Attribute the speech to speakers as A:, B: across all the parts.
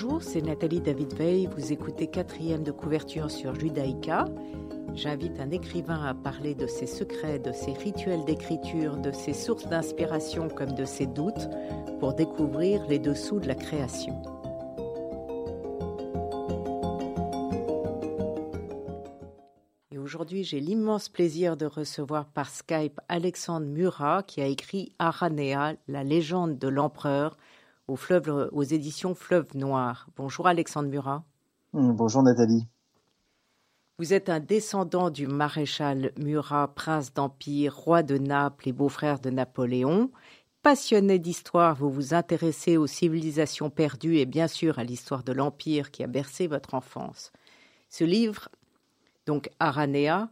A: Bonjour, c'est Nathalie David Veil. Vous écoutez quatrième de couverture sur Judaïka. J'invite un écrivain à parler de ses secrets, de ses rituels d'écriture, de ses sources d'inspiration comme de ses doutes pour découvrir les dessous de la création. Et aujourd'hui, j'ai l'immense plaisir de recevoir par Skype Alexandre Murat qui a écrit Aranea, la légende de l'empereur, aux éditions Fleuve Noir. Bonjour Alexandre Murat.
B: Mmh, bonjour Nathalie.
A: Vous êtes un descendant du maréchal Murat, prince d'Empire, roi de Naples et beau-frère de Napoléon. Passionné d'histoire, vous vous intéressez aux civilisations perdues et bien sûr à l'histoire de l'Empire qui a bercé votre enfance. Ce livre, donc Aranea,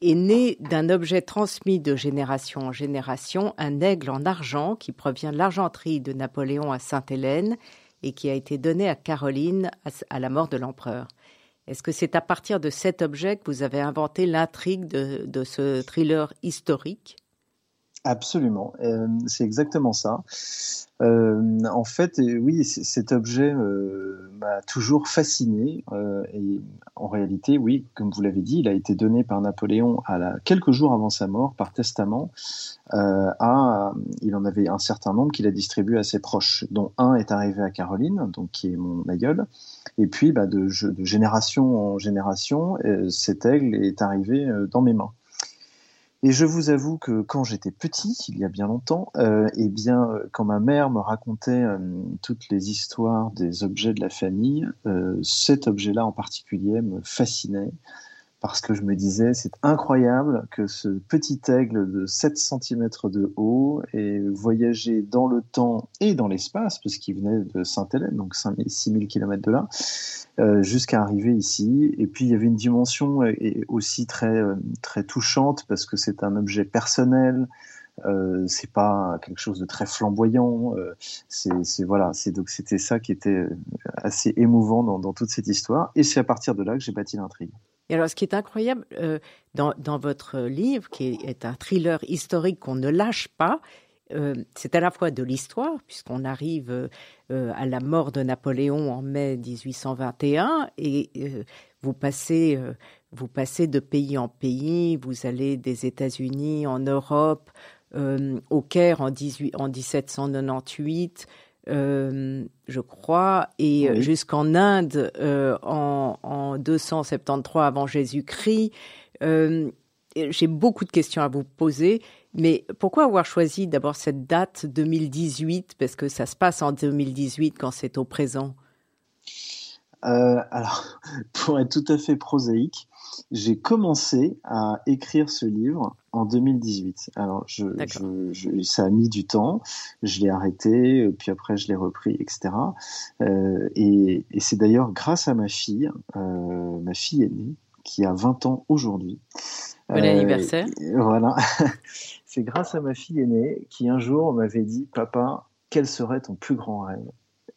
A: est né d'un objet transmis de génération en génération, un aigle en argent qui provient de l'argenterie de Napoléon à Sainte-Hélène et qui a été donné à Caroline à la mort de l'empereur. Est-ce que c'est à partir de cet objet que vous avez inventé l'intrigue de, ce thriller historique?
B: Absolument, euh, c'est exactement ça. Euh, en fait, oui, cet objet euh, m'a toujours fasciné. Euh, et en réalité, oui, comme vous l'avez dit, il a été donné par Napoléon à la, quelques jours avant sa mort, par testament. à, il en avait un certain nombre qu'il a distribué à ses proches, dont un est arrivé à Caroline, donc qui est mon aïeul. Et puis, bah, de, de, génération en génération, cet aigle est arrivé dans mes mains. Et je vous avoue que quand j'étais petit, il y a bien longtemps, euh, eh bien, euh, quand ma mère me racontait euh, toutes les histoires des objets de la famille, euh, cet objet-là en particulier me fascinait parce que je me disais, c'est incroyable que ce petit aigle de 7 cm de haut ait voyagé dans le temps et dans l'espace, parce qu'il venait de Sainte-Hélène, donc 6000 km de là, euh, jusqu'à arriver ici. Et puis il y avait une dimension euh, aussi très, euh, très touchante, parce que c'est un objet personnel, euh, c'est pas quelque chose de très flamboyant. C'est voilà, c'était ça qui était assez émouvant dans, dans toute cette histoire. Et c'est à partir de là que j'ai bâti l'intrigue.
A: Et alors, ce qui est incroyable euh, dans, votre livre, qui est un thriller historique qu'on ne lâche pas, euh, c'est à la fois de l'histoire, puisqu'on arrive euh, à la mort de Napoléon en mai 1821, et vous passez, vous passez de pays en pays, vous allez des États-Unis en Europe, au Caire en, 18, en 1798. Euh, je crois, et jusqu'en Inde euh, en, en, 273 avant Jésus-Christ. Euh, j'ai beaucoup de questions à vous poser, mais pourquoi avoir choisi d'abord cette date 2018 Parce que ça se passe en 2018 quand c'est au présent.
B: alors, pour être tout à fait prosaïque, j'ai commencé à écrire ce livre en 2018. Alors, je, je, ça a mis du temps. Je l'ai arrêté, euh, puis après je l'ai repris, etc. Euh, et, et c'est d'ailleurs grâce à ma fille, euh, ma fille aînée, qui a 20 ans aujourd'hui.
A: Bon anniversaire.
B: Voilà. c'est grâce à ma fille aînée qui un jour m'avait dit, papa, quel serait ton plus grand rêve?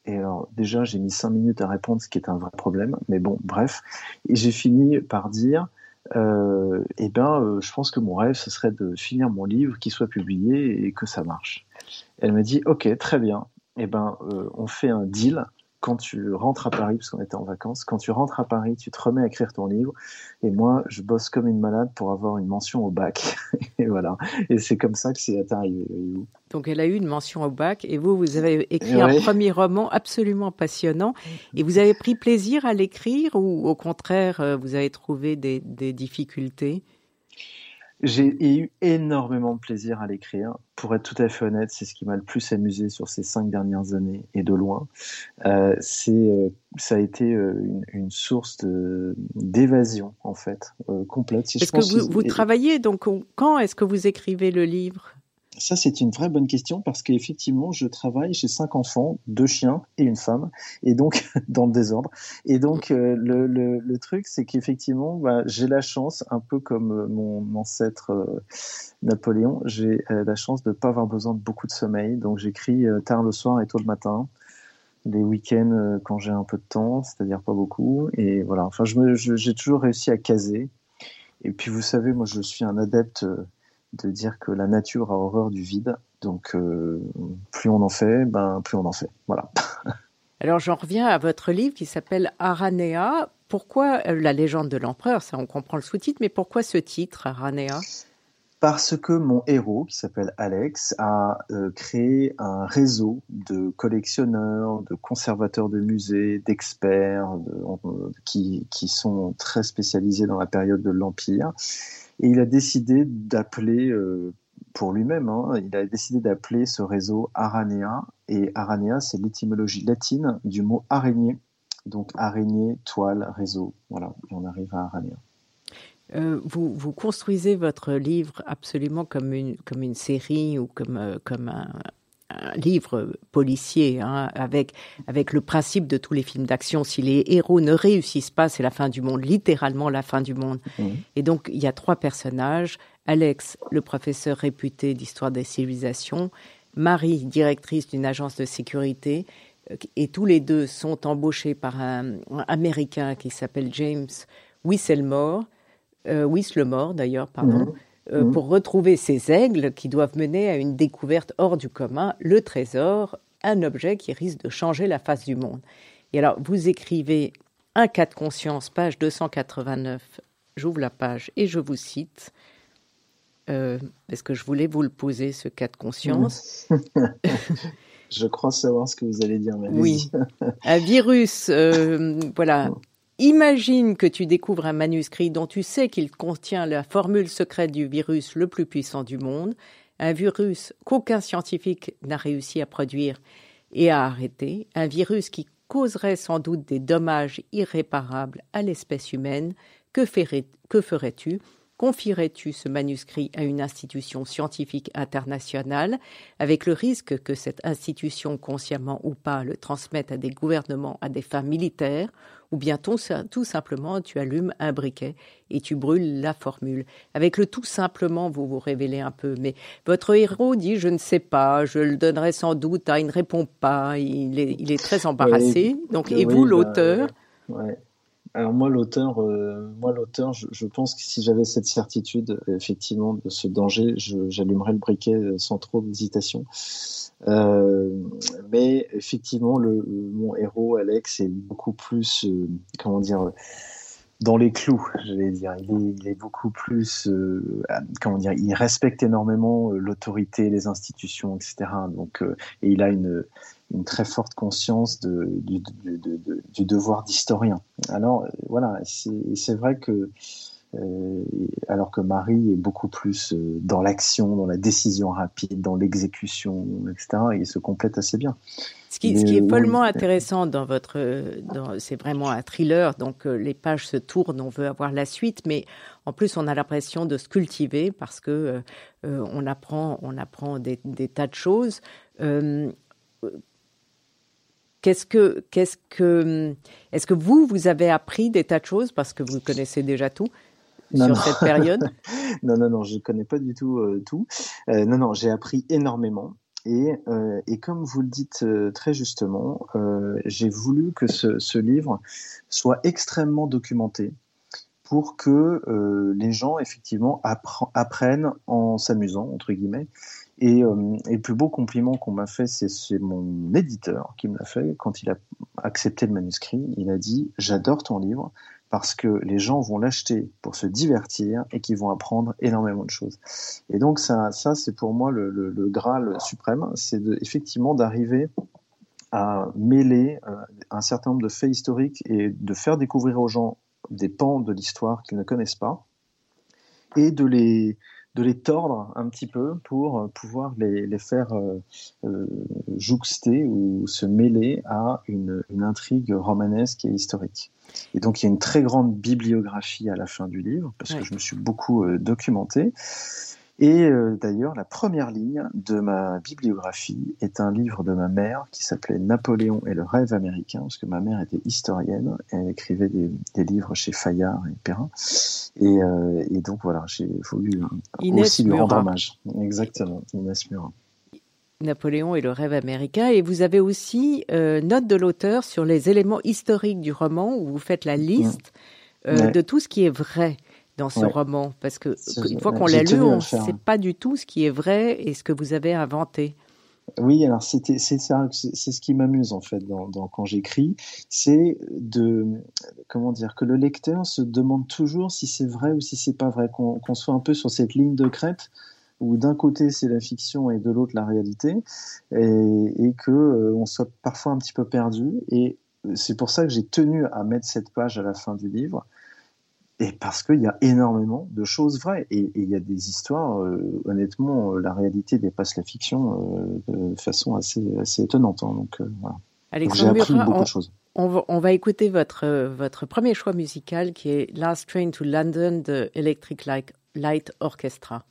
B: Et alors, déjà, j'ai mis cinq minutes à répondre, ce qui est un vrai problème. Mais bon, bref. Et j'ai fini par dire, euh, eh ben, euh, je pense que mon rêve, ce serait de finir mon livre, qu'il soit publié et que ça marche. Elle m'a dit, ok, très bien. Eh ben, euh, on fait un deal quand tu rentres à Paris, parce qu'on était en vacances, quand tu rentres à Paris, tu te remets à écrire ton livre. Et moi, je bosse comme une malade pour avoir une mention au bac. et voilà. Et c'est comme ça que c'est arrivé.
A: Donc, elle a eu une mention au bac. Et vous, vous avez écrit un premier roman absolument passionnant. Et vous avez pris plaisir à l'écrire ou au contraire, euh, vous avez trouvé des, des difficultés?
B: J'ai eu énormément de plaisir à l'écrire. Pour être tout à fait honnête, c'est ce qui m'a le plus amusé sur ces cinq dernières années et de loin. Euh, c'est, euh, ça a été euh, une, une source d'évasion en fait euh, complète.
A: est-ce que vous, vous travaillez donc quand est-ce que vous écrivez le livre?
B: Ça, c'est une vraie bonne question parce qu'effectivement, je travaille chez cinq enfants, deux chiens et une femme, et donc dans le désordre. Et donc euh, le, truc, c'est qu'effectivement, bah, j'ai la chance, un peu comme euh, mon ancêtre euh, Napoléon, j'ai la chance de ne pas avoir besoin de beaucoup de sommeil. Donc j'écris tard le soir et tôt le matin, les week-ends quand j'ai un peu de temps, c'est-à-dire pas beaucoup. Et voilà. Enfin, j'ai toujours réussi à caser. Et puis vous savez, moi, je suis un adepte de dire que la nature a horreur du vide. Donc, euh, plus on en fait, ben, plus on en fait. Voilà.
A: Alors j'en reviens à votre livre qui s'appelle Aranea. Pourquoi la légende de l'empereur Ça, on comprend le sous-titre, mais pourquoi ce titre, Aranea?
B: Parce que mon héros, qui s'appelle Alex, a euh, créé un réseau de collectionneurs, de conservateurs de musées, d'experts qui, sont très spécialisés dans la période de l'Empire. Et il a décidé d'appeler, euh, pour lui-même, hein, il a décidé d'appeler ce réseau Aranea. Et Aranea, c'est l'étymologie latine du mot araignée. Donc araignée, toile, réseau. Voilà, on arrive à Aranea.
A: Euh, vous, vous, construisez votre livre absolument comme une, comme une série ou comme, euh, comme un, livre policier, hein, avec, avec le principe de tous les films d'action. Si les héros ne réussissent pas, c'est la fin du monde, littéralement la fin du monde. Mmh. Et donc, il y a trois personnages. Alex, le professeur réputé d'histoire des civilisations, Marie, directrice d'une agence de sécurité, et tous les deux sont embauchés par un, un Américain qui s'appelle James Whistlemore, euh, Whistlemore d'ailleurs, pardon, mhm. Euh, mhm. pour retrouver ces aigles qui doivent mener à une découverte hors du commun, le trésor, un objet qui risque de changer la face du monde. Et alors, vous écrivez un cas de conscience, page 289, j'ouvre la page et je vous cite, euh, parce que je voulais vous le poser, ce cas de conscience.
B: je crois savoir ce que vous allez dire. Mais
A: oui, un virus, euh, voilà, Imagine que tu découvres un manuscrit dont tu sais qu'il contient la formule secrète du virus le plus puissant du monde, un virus qu'aucun scientifique n'a réussi à produire et à arrêter, un virus qui causerait sans doute des dommages irréparables à l'espèce humaine, que, ferais-tu? Confierais-tu ce manuscrit à une institution scientifique internationale, avec le risque que cette institution, consciemment ou pas, le transmette à des gouvernements à des fins militaires, ou bien tout, simplement tu allumes un briquet et tu brûles la formule. Avec le tout simplement, vous vous révélez un peu. Mais votre héros dit je ne sais pas, je le donnerai sans doute, ah, il ne répond pas, il est, très embarrassé. Donc, et vous, bah, l'auteur?
B: Alors moi, l'auteur, euh, moi l'auteur, je, pense que si j'avais cette certitude, effectivement, de ce danger, j'allumerais le briquet sans trop d'hésitation. Euh, mais effectivement, mon héros Alex est beaucoup plus, euh, comment dire, dans les clous, je vais dire. Il est, il est beaucoup plus, euh, comment dire, il respecte énormément l'autorité, les institutions, etc. Donc, et il a une, une très forte conscience de, du, du, du devoir d'historien. Alors, voilà, c'est vrai que euh, alors que Marie est beaucoup plus euh, dans l'action, dans la décision rapide, dans l'exécution, etc. Et il se complète assez bien.
A: Ce qui, ce qui est follement intéressant dans votre, c'est vraiment un thriller, donc euh, les pages se tournent, on veut avoir la suite, mais en plus on a l'impression de se cultiver parce que on apprend, on apprend des, des tas de choses. Qu'est-ce que, qu'est-ce que, est-ce que vous, vous avez appris des tas de choses parce que vous connaissez déjà tout sur cette période?
B: Non, non, non, je ne connais pas du tout euh, tout. Euh, non, non, j'ai appris énormément. Et, euh, et, comme vous le dites très justement, j'ai voulu que ce, ce, livre soit extrêmement documenté pour que les gens effectivement apprennent en s'amusant entre guillemets. Et, et, le plus beau compliment qu'on m'a fait, c'est mon éditeur qui me l'a fait quand il a accepté le manuscrit. Il a dit "J'adore ton livre parce que les gens vont l'acheter pour se divertir et qu'ils vont apprendre énormément de choses. Et donc ça, ça c'est pour moi le, le, le graal suprême, c'est effectivement d'arriver à mêler euh, un certain nombre de faits historiques et de faire découvrir aux gens des pans de l'histoire qu'ils ne connaissent pas et de les de les tordre un petit peu pour pouvoir les, les faire euh, euh jouxter ou se mêler à une, une intrigue romanesque et historique. Et donc il y a une très grande bibliographie à la fin du livre, parce que je me suis beaucoup euh, documenté. Et euh, d'ailleurs, la première ligne de ma bibliographie est un livre de ma mère qui s'appelait Napoléon et le rêve américain, parce que ma mère était historienne, elle écrivait des, des livres chez Fayard et Perrin. Et, euh, et donc voilà, j'ai voulu aussi lui rendre hommage. Exactement, Inès Murat.
A: Napoléon et le rêve américain. Et vous avez aussi euh, note de l'auteur sur les éléments historiques du roman où vous faites la liste euh, de tout ce qui est vrai dans ce roman. Parce que une fois qu'on l'a lu, on ne sait pas du tout ce qui est vrai et ce que vous avez inventé.
B: Oui, alors c'est ce qui m'amuse en fait dans, dans quand j'écris, c'est de comment dire que le lecteur se demande toujours si c'est vrai ou si c'est pas vrai, qu'on soit un peu sur cette ligne de crête où d'un côté c'est la fiction et de l'autre la réalité, et, et que euh, on soit parfois un petit peu perdu. Et c'est pour ça que j'ai tenu à mettre cette page à la fin du livre et parce qu'il y a énormément de choses vraies. Et, il y a des histoires, euh, honnêtement, euh, la réalité dépasse la fiction euh, de façon assez, assez étonnante. Hein. donc, voilà.
C: J'ai appris beaucoup on, de choses. On va, on va, écouter votre, votre premier choix musical qui est Last Train to London de Electric Light, Light Orchestra.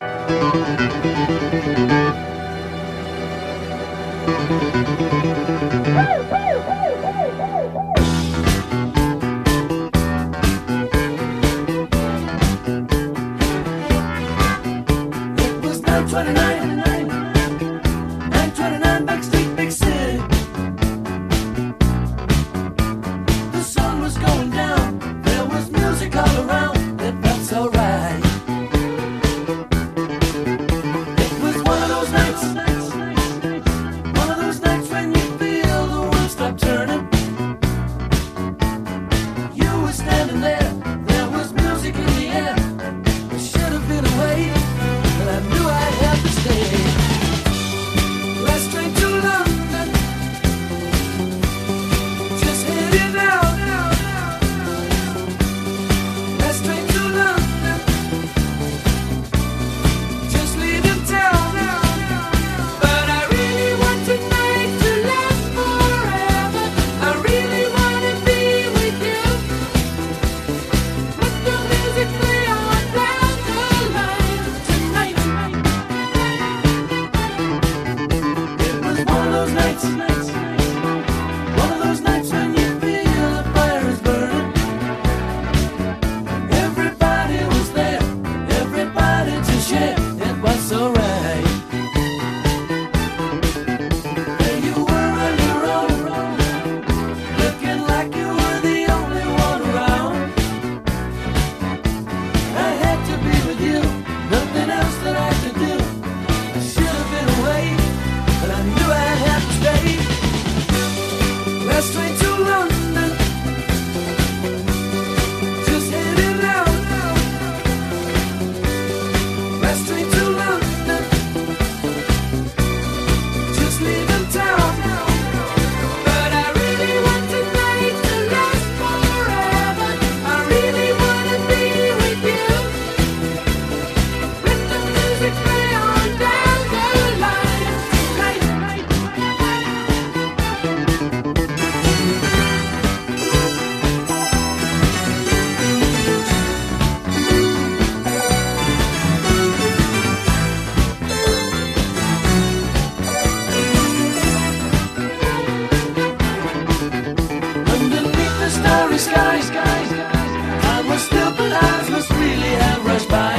D: I
C: was still, but must really have rushed by.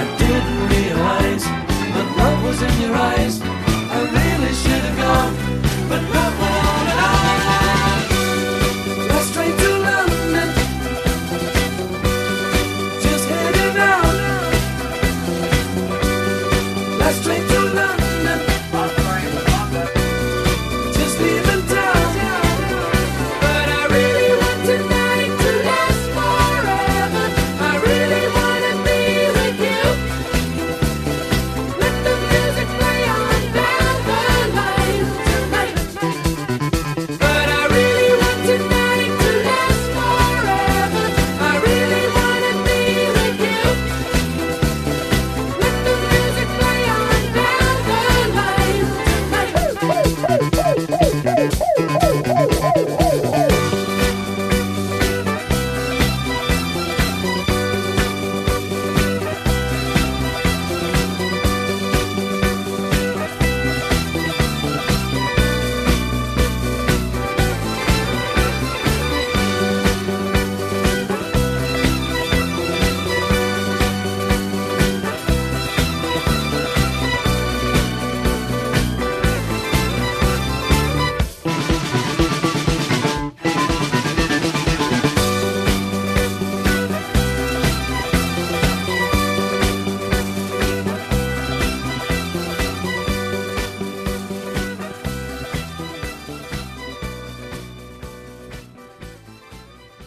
C: I didn't realize, love was in your eyes.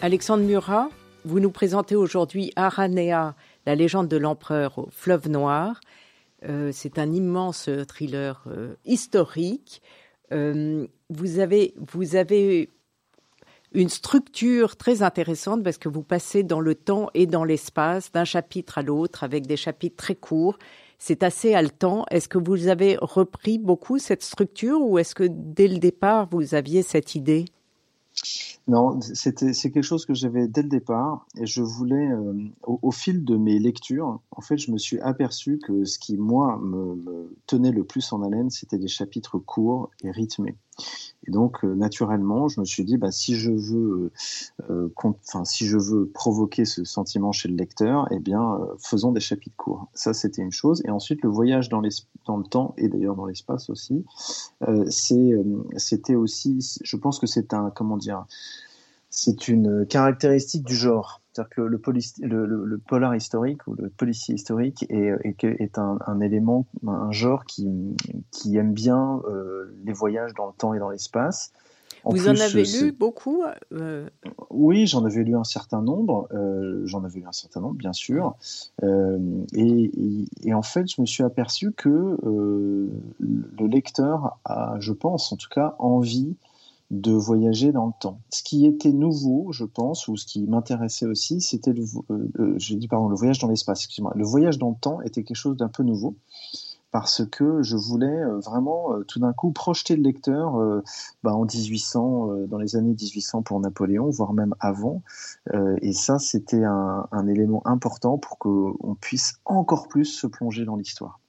A: Alexandre Murat, vous nous présentez aujourd'hui Aranea, la légende de l'empereur au fleuve noir. Euh, c'est un immense thriller euh, historique. Euh, vous, avez, vous avez une structure très intéressante parce que vous passez dans le temps et dans l'espace d'un chapitre à l'autre avec des chapitres très courts. C'est assez haletant. Est-ce que vous avez repris beaucoup cette structure ou est-ce que dès le départ vous aviez cette idée?
B: Non, c'était c'est quelque chose que j'avais dès le départ et je voulais euh, au, fil de mes lectures, en fait, je me suis aperçu que ce qui moi me tenait le plus en haleine, c'était des chapitres courts et rythmés. Et donc, euh, naturellement, je me suis dit, bah, si je veux, euh, enfin, si je veux provoquer ce sentiment chez le lecteur, eh bien, euh, faisons des chapitres courts. Ça, c'était une chose. Et ensuite, le voyage dans, dans le temps et d'ailleurs dans l'espace aussi, c'était aussi, je pense que c'est un, comment dire, c'est une caractéristique du genre. C'est-à-dire que le, le, polar historique ou le policier historique est, est, un, élément, un genre qui, qui aime bien euh, les voyages dans le temps et dans l'espace.
A: Vous en avez lu beaucoup euh?
B: Oui, j'en avais lu un certain nombre. Euh, j'en avais lu un certain nombre, bien sûr. Et, et, en fait, je me suis aperçu que le lecteur a, je pense en tout cas, envie de voyager dans le temps. Ce qui était nouveau, je pense, ou ce qui m'intéressait aussi, c'était le, euh, j'ai dit pardon, le voyage dans l'espace. Excusez-moi, le voyage dans le temps était quelque chose d'un peu nouveau parce que je voulais euh, vraiment euh, tout d'un coup projeter le lecteur bah, en 1800, dans les années 1800 pour Napoléon, voire même avant. et ça, c'était un élément important pour qu'on puisse encore plus se plonger dans l'histoire.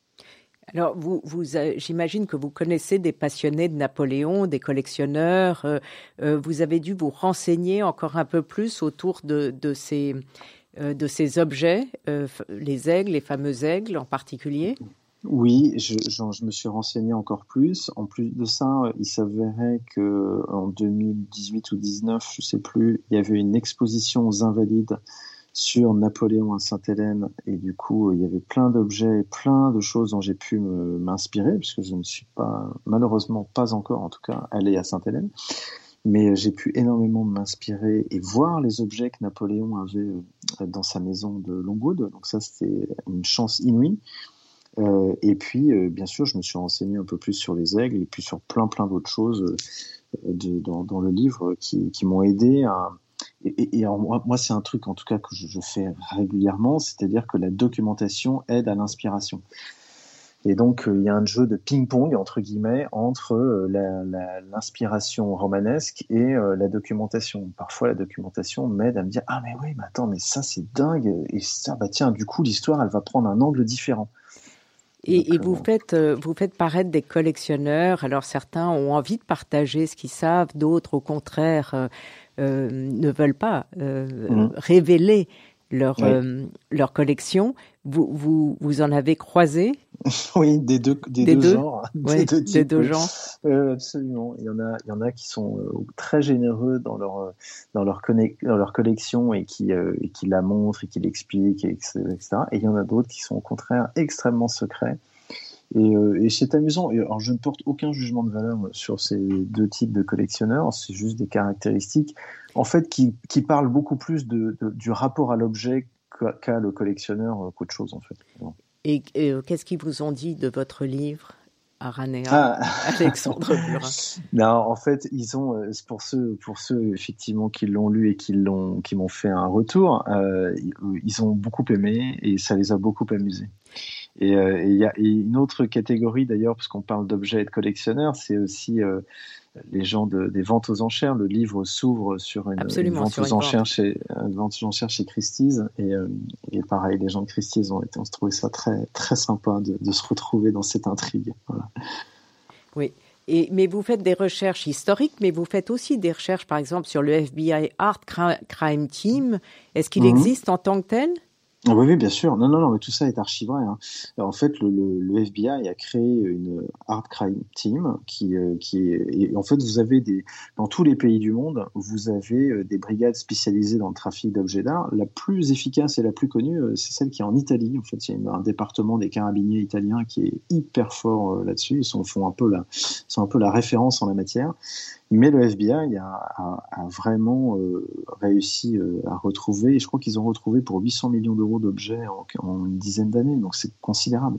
A: Alors, euh, j'imagine que vous connaissez des passionnés de Napoléon, des collectionneurs. Euh, euh, vous avez dû vous renseigner encore un peu plus autour de, ces, objets, les aigles, les fameux aigles en particulier.
B: Oui, je, me suis renseigné encore plus. En plus de ça, il s'avérait que en 2018 ou 2019, je sais plus, il y avait une exposition aux Invalides sur Napoléon à Sainte-Hélène. Et du coup, il y avait plein d'objets, plein de choses dont j'ai pu m'inspirer, puisque je ne suis pas, malheureusement pas encore, en tout cas, allé à Sainte-Hélène. Mais j'ai pu énormément m'inspirer et voir les objets que Napoléon avait euh, dans sa maison de Longwood. Donc ça, c'était une chance inouïe. Euh, et puis, euh, bien sûr, je me suis renseigné un peu plus sur les aigles et puis sur plein, plein d'autres choses dans, le livre qui, qui m'ont aidé à, et, moi, c'est un truc en tout cas que je, fais régulièrement, c'est-à-dire que la documentation aide à l'inspiration. Et donc, euh, il y a un jeu de ping-pong, entre guillemets, entre euh, l'inspiration romanesque et euh, la documentation. Parfois, la documentation m'aide à me dire Ah, mais oui, mais attends, mais ça, c'est dingue. Et ça, bah tiens, du coup, l'histoire, elle va prendre un angle différent.
A: Et, et vous, faites, vous faites paraître des collectionneurs. Alors, certains ont envie de partager ce qu'ils savent, d'autres, au contraire, ne veulent pas euh, mmh. révéler leur, euh, leur collection. Vous, vous, vous en avez croisé
B: Oui, des deux, des, deux, genres.
A: des deux, des deux genres.
B: absolument. Il y, en a, il y en a qui sont très généreux dans leur, dans leur, dans leur collection et qui, et qui la montrent et qui l'expliquent, etc. Et il y en a d'autres qui sont au contraire extrêmement secrets euh, et, c'est amusant. alors, je ne porte aucun jugement de valeur sur ces deux types de collectionneurs. C'est juste des caractéristiques, en fait, qui, qui parlent beaucoup plus de, du rapport à l'objet qu'a le collectionneur euh, qu'autre chose, en fait.
A: Et, euh, qu'est-ce qu'ils vous ont dit de votre livre Aranea, ah. Alexandre
B: Non, en fait, ils ont, pour ceux, pour ceux effectivement qui l'ont lu et qui l'ont, qui m'ont fait un retour, ils ont beaucoup aimé et ça les a beaucoup amusés. Euh, et il y a une autre catégorie d'ailleurs, parce qu'on parle d'objets et de collectionneurs, c'est aussi euh, les gens de, des ventes aux enchères. Le livre s'ouvre sur une, vente aux enchères chez une vente aux enchères chez Christie's et, euh, et, pareil, les gens de Christie's ont été, on se trouvait ça très très sympa de, de se retrouver dans cette intrigue. Voilà.
A: Oui. Et, mais vous faites des recherches historiques, mais vous faites aussi des recherches, par exemple, sur le FBI Art Crime Team. Est-ce qu'il mhm. existe en tant que tel?
B: Ah oui, bien sûr. Non, non, non, mais tout ça est archivé. Hein. En fait, le, le, FBI a créé une hard crime team qui, euh, qui est. en fait, vous avez des dans tous les pays du monde, vous avez euh, des brigades spécialisées dans le trafic d'objets d'art. La plus efficace et la plus connue, euh, c'est celle qui est en Italie. En fait, il y a un département des carabiniers italiens qui est hyper fort là-dessus. Ils sont font un peu la sont un peu la référence en la matière. Mais le FBI a, vraiment euh, réussi euh, à retrouver, et je crois qu'ils ont retrouvé pour 800 millions d'euros d'objets en, une dizaine d'années, donc c'est considérable.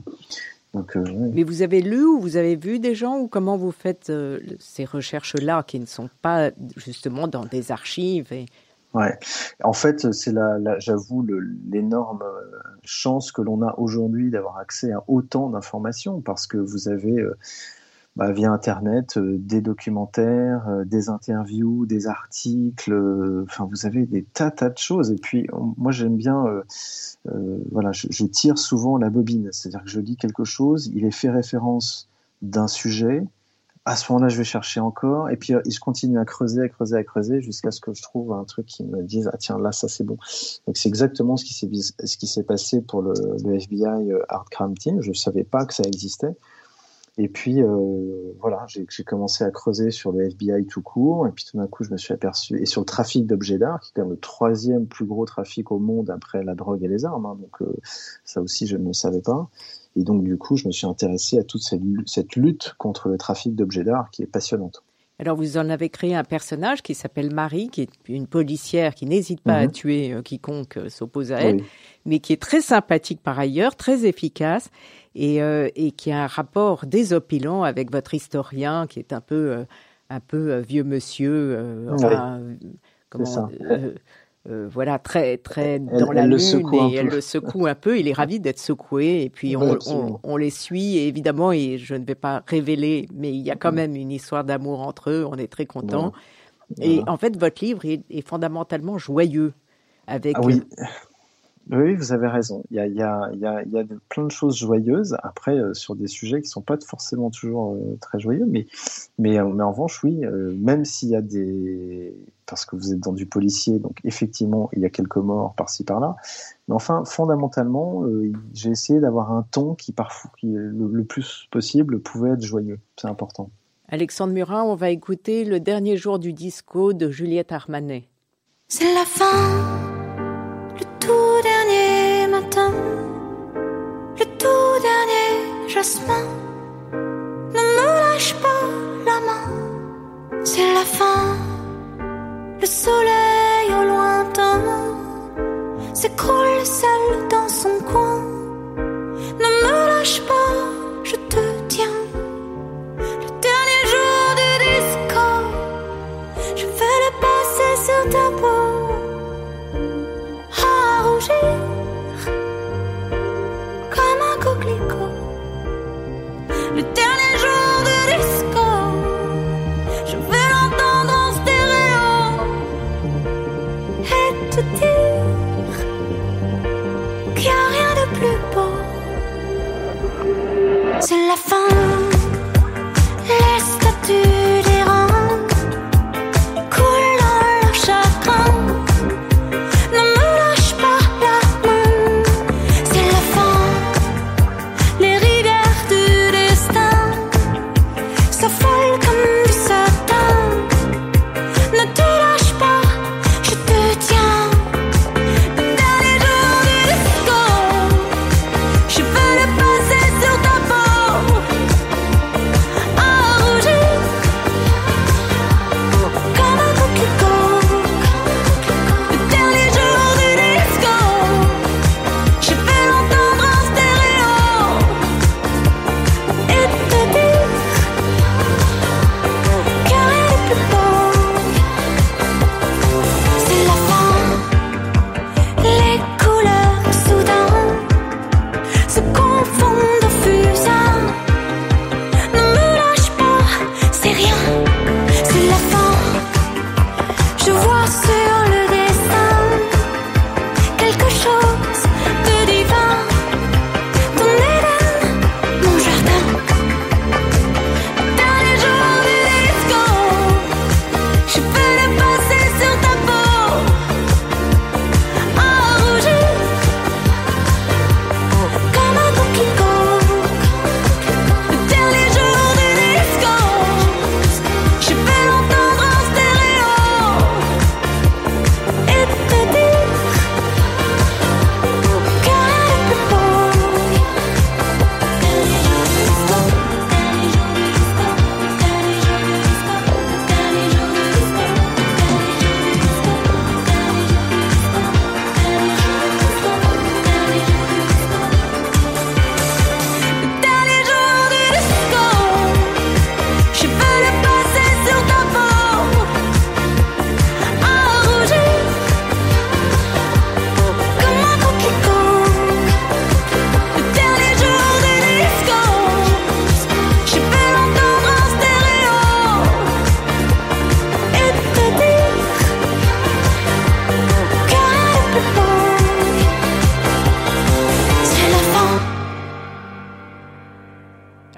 A: Donc, euh, Mais vous avez lu ou vous avez vu des gens ou comment vous faites ces recherches-là qui ne sont pas justement dans des archives et...
B: Ouais, en fait, c'est la, j'avoue l'énorme chance que l'on a aujourd'hui d'avoir accès à autant d'informations parce que vous avez bah, via Internet, euh, des documentaires, euh, des interviews, des articles. Euh, enfin, vous avez des tas, tas de choses. Et puis, moi, j'aime bien, voilà, je, tire souvent la bobine. C'est-à-dire que je lis quelque chose, il est fait référence d'un sujet. À ce moment-là, je vais chercher encore, et puis je continue à creuser, à creuser, à creuser, jusqu'à ce que je trouve un truc qui me dise ah tiens là ça c'est bon. Donc c'est exactement ce qui s'est passé pour le, le FBI Art Crime Team. Je savais pas que ça existait. Et puis euh, voilà, j'ai commencé à creuser sur le FBI tout court, et puis tout d'un coup, je me suis aperçu et sur le trafic d'objets d'art, qui est quand même le troisième plus gros trafic au monde après la drogue et les armes. Hein, donc euh, ça aussi, je ne le savais pas. Et donc du coup, je me suis intéressé à toute cette, cette lutte contre le trafic d'objets d'art, qui est passionnante.
A: Alors vous en avez créé un personnage qui s'appelle Marie, qui est une policière qui n'hésite pas à mhm. tuer euh, quiconque s'oppose à elle, mais qui est très sympathique par ailleurs, très efficace et, euh, et qui a un rapport désopilant avec votre historien qui est un peu, euh, un peu euh, vieux monsieur. comment, voilà, très, très dans la lune, et elle le secoue un peu. Il est ravi d'être secoué, et puis on, on, les suit, et évidemment, et je ne vais pas révéler, mais il y a quand même une histoire d'amour entre eux, on est très contents. Et en fait, votre livre est, est fondamentalement joyeux. Avec,
B: ah oui. Oui, vous avez raison. Il y a, il y a, il y a, il y a plein de choses joyeuses. Après, euh, sur des sujets qui sont pas forcément toujours euh, très joyeux, mais, mais, euh, mais en revanche, oui, même s'il y a des, parce que vous êtes dans du policier, donc effectivement, il y a quelques morts par-ci par-là. Mais enfin, fondamentalement, j'ai essayé d'avoir un ton qui, parfois, qui le, le, plus possible, pouvait être joyeux. C'est important.
A: Alexandre Murat, on va écouter le dernier jour du disco de Juliette Armanet.
E: C'est la fin le tout dernier jasmin. Ne me lâche pas la main, c'est la fin. Le soleil au lointain s'écroule seul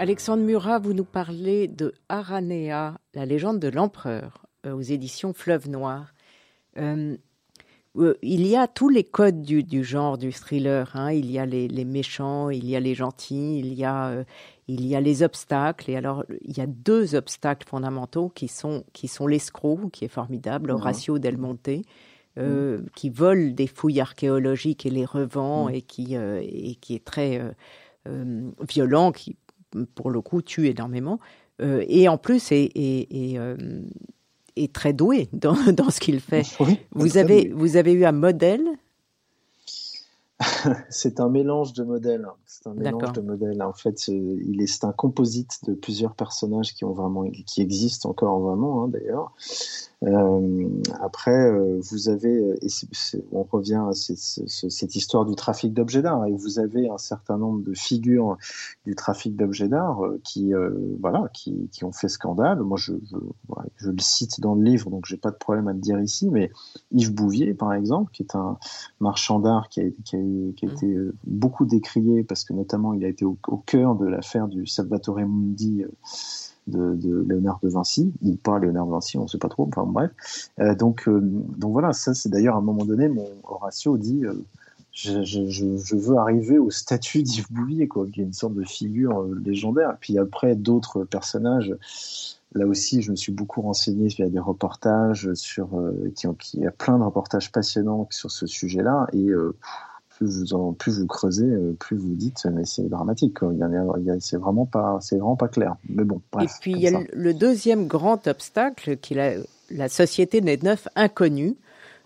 A: Alexandre Murat, vous nous parlez de Aranea, la légende de l'empereur, euh, aux éditions Fleuve Noir. Euh, euh, il y a tous les codes du, genre du thriller. Hein. Il y a les, méchants, il y a les gentils, il y a, il y a les obstacles. Et alors, il y a deux obstacles fondamentaux qui sont, qui sont l'escroc, qui est formidable, mmh. Horacio Del Monte, mmh. qui vole des fouilles archéologiques et les revend mmh. et, qui, et qui est très violent, qui pour le coup, tue énormément. Euh, et en plus, est, est, euh, est, très doué dans, dans ce qu'il fait. vous, avez, vous avez eu un modèle?
B: C'est un mélange de modèles. C'est un mélange de modèles. En fait, il est, c'est un composite de plusieurs personnages qui ont vraiment, qui existent encore vraiment, hein, d'ailleurs. Euh, après, euh, vous avez, euh, et on revient à cette histoire du trafic d'objets d'art, et vous avez un certain nombre de figures du trafic d'objets d'art qui, voilà, qui, qui, ont fait scandale. Moi, je, je, je, le cite dans le livre, donc j'ai pas de problème à le dire ici, mais Yves Bouvier, par exemple, qui est un marchand d'art qui a, qui a, qui a mmh. été beaucoup décrié parce que notamment il a été au, au cœur de l'affaire du Salvatore Mundi de, Léonard de Vinci, ou pas Léonard de Vinci, on ne sait pas trop, enfin bref. Euh, donc, euh, donc voilà, ça c'est d'ailleurs à un moment donné, mon Horatio dit euh, je, veux arriver au statut d'Yves Bouvier, quoi, qui est une sorte de figure légendaire. Puis après, d'autres personnages. Là aussi, je me suis beaucoup renseigné via des reportages sur, qui, qui, il y a plein de reportages passionnants sur ce sujet-là. Et plus vous en, plus vous creusez, euh, plus vous dites mais c'est dramatique. c'est vraiment pas, c'est vraiment pas clair. Mais bon.
A: Et puis il y a le deuxième grand obstacle qui est la, société des neuf inconnus.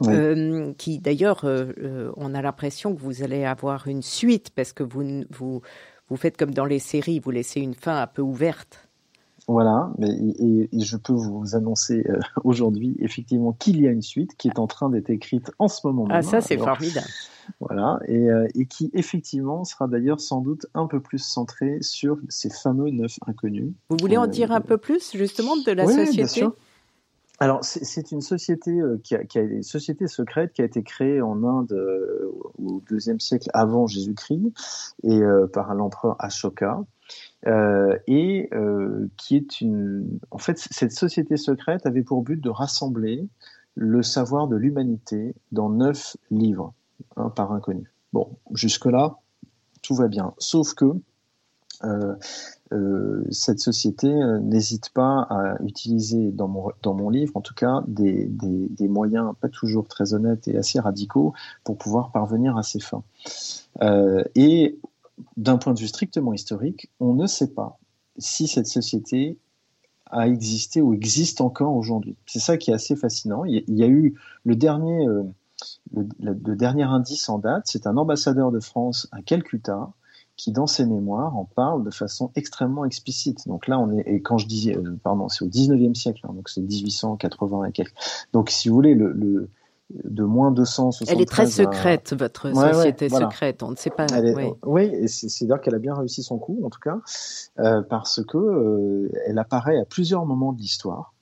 A: Euh, qui d'ailleurs, euh, on a l'impression que vous allez avoir une suite parce que vous, vous, vous faites comme dans les séries, vous laissez une fin un peu ouverte.
B: Voilà, mais, et, je peux vous annoncer euh, aujourd'hui effectivement qu'il y a une suite qui est en train d'être écrite en ce moment
A: même. Ah, ça c'est formidable.
B: Voilà, et, euh, et, qui effectivement sera d'ailleurs sans doute un peu plus centrée sur ces fameux neuf inconnus.
A: Vous voulez en euh, dire un peu plus justement de la société bien sûr.
B: Alors, c'est une société qui a, qui a une société secrète qui a été créée en Inde au deuxième siècle avant Jésus-Christ et par l'empereur Ashoka. Euh, et euh, qui est une. En fait, cette société secrète avait pour but de rassembler le savoir de l'humanité dans neuf livres, un par inconnu. Bon, jusque-là, tout va bien. Sauf que euh, cette société n'hésite pas à utiliser dans mon, dans mon livre, en tout cas, des, des, des, moyens pas toujours très honnêtes et assez radicaux pour pouvoir parvenir à ses fins. Et d'un point de vue strictement historique, on ne sait pas si cette société a existé ou existe encore aujourd'hui. C'est ça qui est assez fascinant. Il y a eu le dernier, euh, le, dernier indice en date, c'est un ambassadeur de France à Calcutta qui, dans ses mémoires, en parle de façon extrêmement explicite. Donc là, on est, et quand je dis, euh, pardon, c'est au 19e siècle, hein, donc c'est 1880 et quelques. Donc, si vous voulez, le de moins 273.
A: Elle est très secrète, votre société secrète. On ne sait pas.
B: Oui, et c'est-à-dire qu'elle a bien réussi son coup, en tout cas, euh, parce que euh, elle apparaît à plusieurs moments de l'histoire.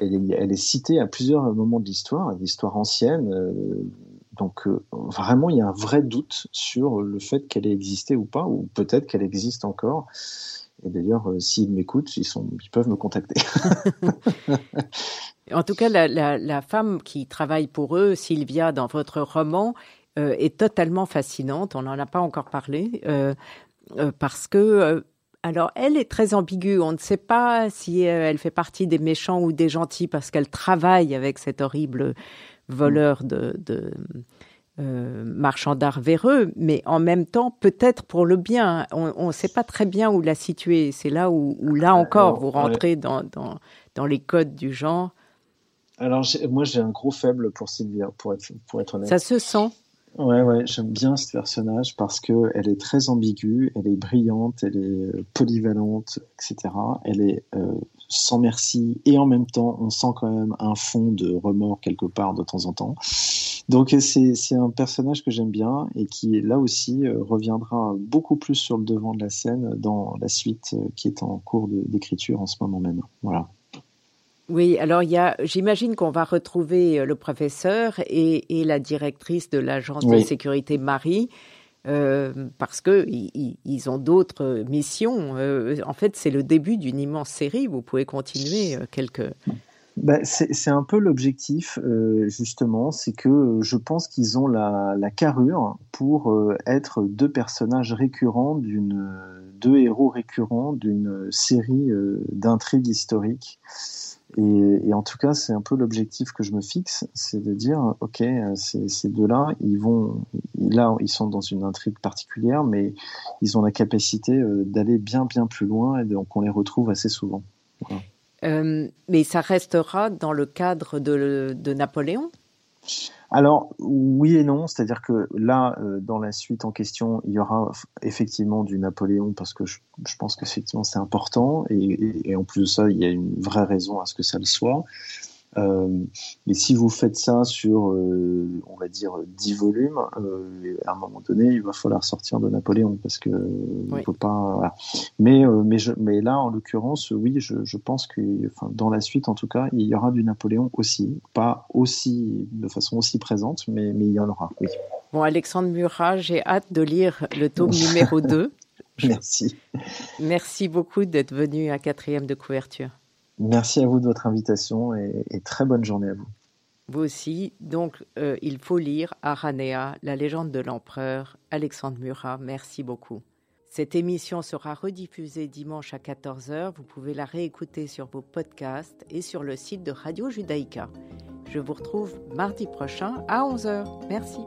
B: Elle, elle, est citée à plusieurs moments de l'histoire, l'histoire ancienne. Euh, donc vraiment, il y a un vrai doute sur le fait qu'elle ait existé ou pas, ou peut-être qu'elle existe encore. Et d'ailleurs, s'ils m'écoutent, ils, peuvent me contacter.
A: En tout cas, la, femme qui travaille pour eux, Sylvia, dans votre roman, euh, est totalement fascinante. On n'en a pas encore parlé euh, euh, parce que, alors, elle est très ambiguë. On ne sait pas si elle fait partie des méchants ou des gentils parce qu'elle travaille avec cet horrible voleur de marchand d'art véreux, mais en même temps, peut-être pour le bien. On ne sait pas très bien où la situer. C'est là où, là encore, vous rentrez dans, dans, dans les codes du genre.
B: Alors, moi, j'ai un gros faible pour Sylvia, pour être, pour être honnête.
A: Ça se sent.
B: Ouais, ouais, j'aime bien ce personnage parce que elle est très ambiguë, elle est brillante, elle est euh, polyvalente, etc. Elle est euh, sans merci et en même temps, on sent quand même un fond de remords quelque part de temps en temps. Donc c'est un personnage que j'aime bien et qui là aussi euh, reviendra beaucoup plus sur le devant de la scène dans la suite qui est en cours d'écriture en ce moment même. Voilà.
A: Oui, alors il y a, j'imagine qu'on va retrouver euh, le professeur et, et la directrice de l'agence de sécurité Marie. Euh, parce que ils, ont d'autres missions. Euh, en fait, c'est le début d'une immense série. Vous pouvez continuer euh, quelques.
B: Bah, c'est un peu l'objectif, justement. C'est que je pense qu'ils ont la, la, carrure pour être deux personnages récurrents, deux héros récurrents d'une série d'intrigues historiques. Et, en tout cas, c'est un peu l'objectif que je me fixe, c'est de dire, ok, ces, deux-là, ils vont, là, ils sont dans une intrigue particulière, mais ils ont la capacité euh, d'aller bien, bien plus loin, et donc on les retrouve assez souvent.
A: Euh, mais ça restera dans le cadre de, de Napoléon?
B: Alors oui et non, c'est-à-dire que là, euh, dans la suite en question, il y aura effectivement du Napoléon parce que je, pense qu'effectivement c'est important et, et, en plus de ça, il y a une vraie raison à ce que ça le soit. Euh, mais si vous faites ça sur, euh, on va dire, 10 volumes, euh, à un moment donné, il va falloir sortir de Napoléon parce que oui. faut pas. Voilà. Mais mais je, mais là, en l'occurrence, oui, je, je pense que, enfin, dans la suite, en tout cas, il y aura du Napoléon aussi, pas aussi de façon aussi présente, mais mais il y en aura. Oui.
A: Bon, Alexandre Murat, j'ai hâte de lire le tome numéro 2.
B: Merci.
A: Merci beaucoup d'être venu à quatrième de couverture.
B: Merci à vous de votre invitation et, très bonne journée à vous.
A: Vous aussi. Donc, euh, il faut lire Aranea, la légende de l'empereur, Alexandre Murat. Merci beaucoup. Cette émission sera rediffusée dimanche à 14h. Vous pouvez la réécouter sur vos podcasts et sur le site de Radio Judaïka. Je vous retrouve mardi prochain à 11h. Merci.